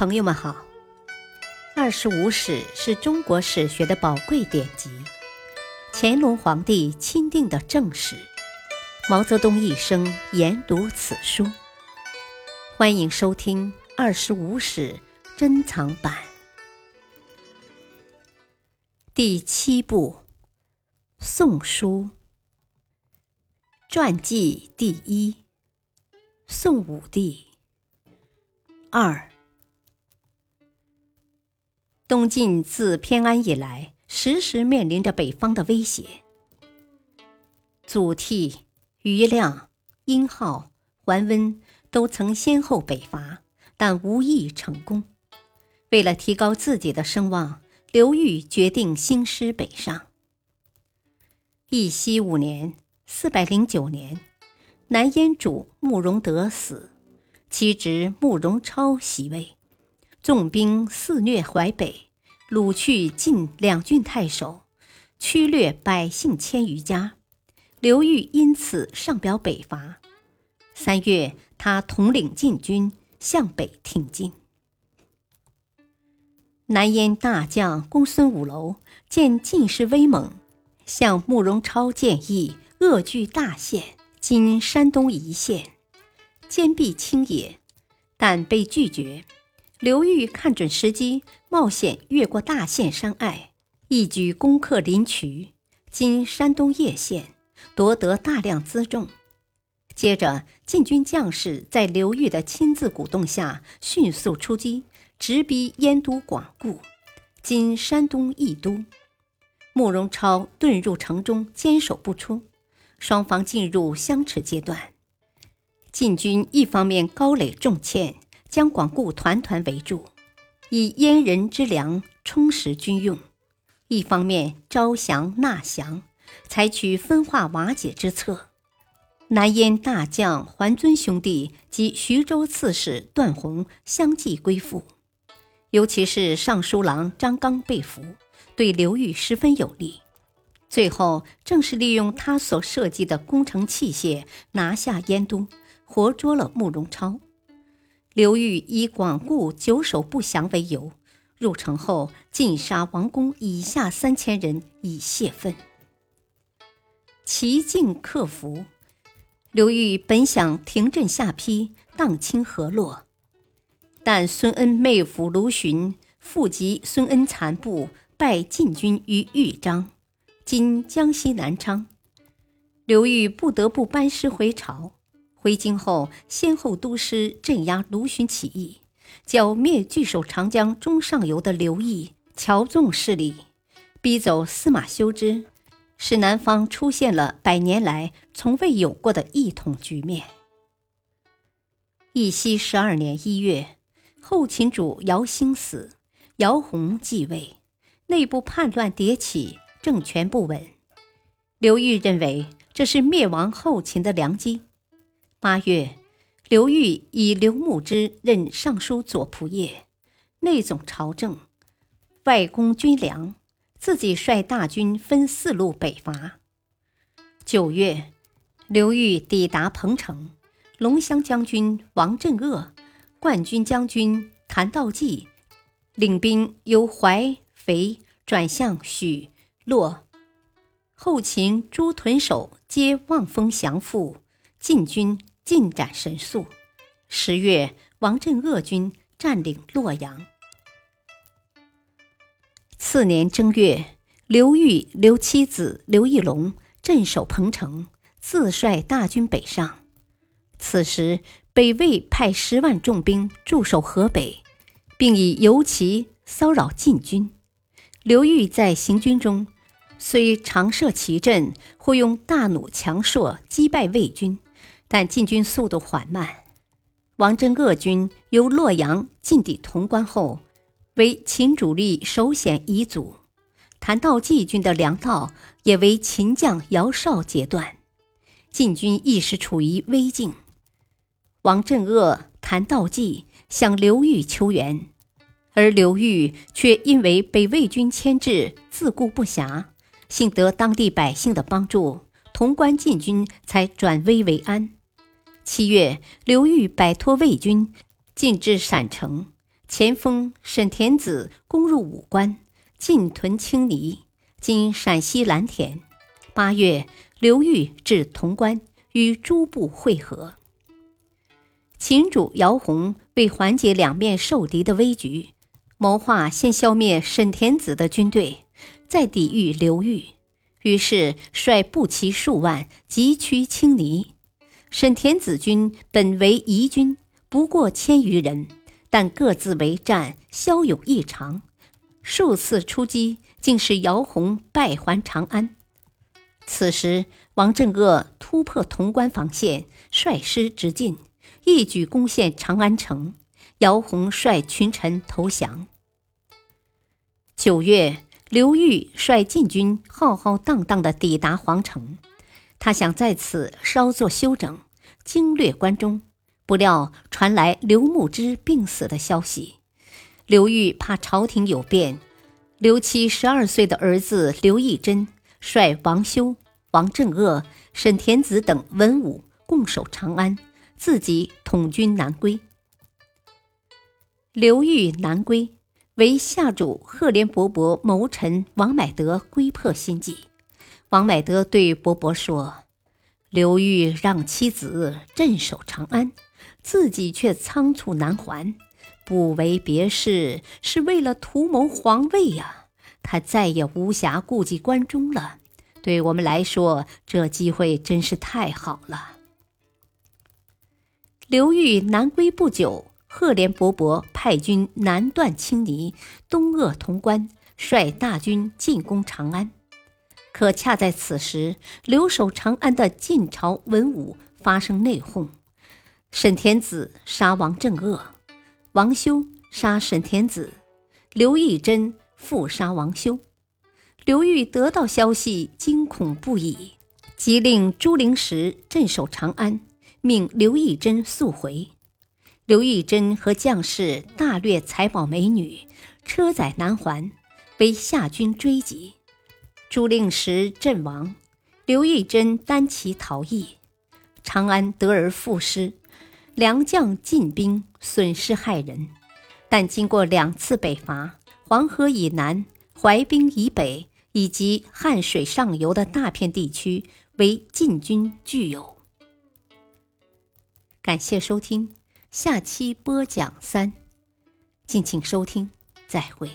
朋友们好，《二十五史》是中国史学的宝贵典籍，乾隆皇帝钦定的正史，毛泽东一生研读此书。欢迎收听《二十五史》珍藏版第七部《宋书》传记第一：宋武帝二。东晋自偏安以来，时时面临着北方的威胁。祖逖、余亮、殷浩、桓温都曾先后北伐，但无一成功。为了提高自己的声望，刘裕决定兴师北上。义熙五年（四百零九年），南燕主慕容德死，其侄慕容超袭位。纵兵肆虐淮北，掳去晋两郡太守，驱掠百姓千余家。刘裕因此上表北伐。三月，他统领禁军向北挺进。南燕大将公孙五楼见晋势威猛，向慕容超建议扼据大县（今山东一县），坚壁清野，但被拒绝。刘裕看准时机，冒险越过大县山隘，一举攻克临渠（今山东叶县），夺得大量辎重。接着，晋军将士在刘裕的亲自鼓动下，迅速出击，直逼燕都广固（今山东益都）。慕容超遁入城中，坚守不出，双方进入相持阶段。晋军一方面高垒重堑。将广固团团围住，以燕人之粮充实军用；一方面招降纳降，采取分化瓦解之策。南燕大将桓尊兄弟及徐州刺史段宏相继归附，尤其是尚书郎张纲被俘，对刘裕十分有利。最后，正是利用他所设计的攻城器械，拿下燕都，活捉了慕容超。刘裕以广固久守不降为由，入城后尽杀王公以下三千人以泄愤。齐境克服，刘裕本想停镇下邳，荡清河洛，但孙恩妹夫卢循复集孙恩残部，败晋军于豫章（今江西南昌），刘裕不得不班师回朝。回京后，先后督师镇压卢循起义，剿灭据守长江中上游的刘毅、乔纵势力，逼走司马修之，使南方出现了百年来从未有过的一统局面。义熙十二年一月，后秦主姚兴死，姚泓继位，内部叛乱迭起，政权不稳。刘裕认为这是灭亡后秦的良机。八月，刘裕以刘牧之任尚书左仆射，内总朝政，外公军粮，自己率大军分四路北伐。九月，刘裕抵达彭城，龙骧将军王镇恶、冠军将军谭道济领兵由淮肥转向许洛，后秦诸屯守皆望风降附，晋军。进展神速。十月，王镇恶军占领洛阳。次年正月，刘裕留妻子刘义隆镇守彭城，自率大军北上。此时，北魏派十万重兵驻守河北，并以游骑骚扰晋军。刘裕在行军中，虽常设奇阵，或用大弩强槊击败魏军。但进军速度缓慢，王镇恶军由洛阳进抵潼关后，为秦主力首显遗阻。谭道济军的粮道也为秦将姚绍截断，晋军一时处于危境。王镇恶、谭道济向刘裕求援，而刘裕却因为被魏军牵制，自顾不暇。幸得当地百姓的帮助，潼关晋军才转危为安。七月，刘裕摆脱魏军，进至陕城前锋沈田子攻入武关，进屯青泥（今陕西蓝田）。八月，刘裕至潼关，与诸部会合。秦主姚泓为缓解两面受敌的危局，谋划先消灭沈田子的军队，再抵御刘裕。于是率步骑数万急趋青泥。沈田子军本为夷军，不过千余人，但各自为战，骁勇异常。数次出击，竟使姚泓败还长安。此时，王镇恶突破潼关防线，率师直进。一举攻陷长安城，姚泓率群臣投降。九月，刘裕率禁军浩浩荡荡地抵达皇城，他想在此稍作休整，经略关中。不料传来刘牧之病死的消息，刘裕怕朝廷有变，刘七十二岁的儿子刘义珍率王修、王镇恶、沈田子等文武共守长安。自己统军南归，刘裕南归，为下主赫连勃勃谋臣王买德归破心计。王买德对勃勃说：“刘裕让妻子镇守长安，自己却仓促南还，不为别事，是为了图谋皇位呀！他再也无暇顾及关中了。对我们来说，这机会真是太好了。”刘裕南归不久，赫连勃勃派军南断青泥，东扼潼关，率大军进攻长安。可恰在此时，留守长安的晋朝文武发生内讧：沈田子杀王镇恶，王修杀沈田子，刘义珍复杀王修。刘裕得到消息，惊恐不已，即令朱灵石镇守长安。命刘义珍速回。刘义珍和将士大掠财宝美女，车载南还，被夏军追击。朱令时阵亡，刘义珍单骑逃逸，长安得而复失，良将进兵，损失害人。但经过两次北伐，黄河以南、淮滨以北以及汉水上游的大片地区为晋军具有。感谢收听，下期播讲三，敬请收听，再会。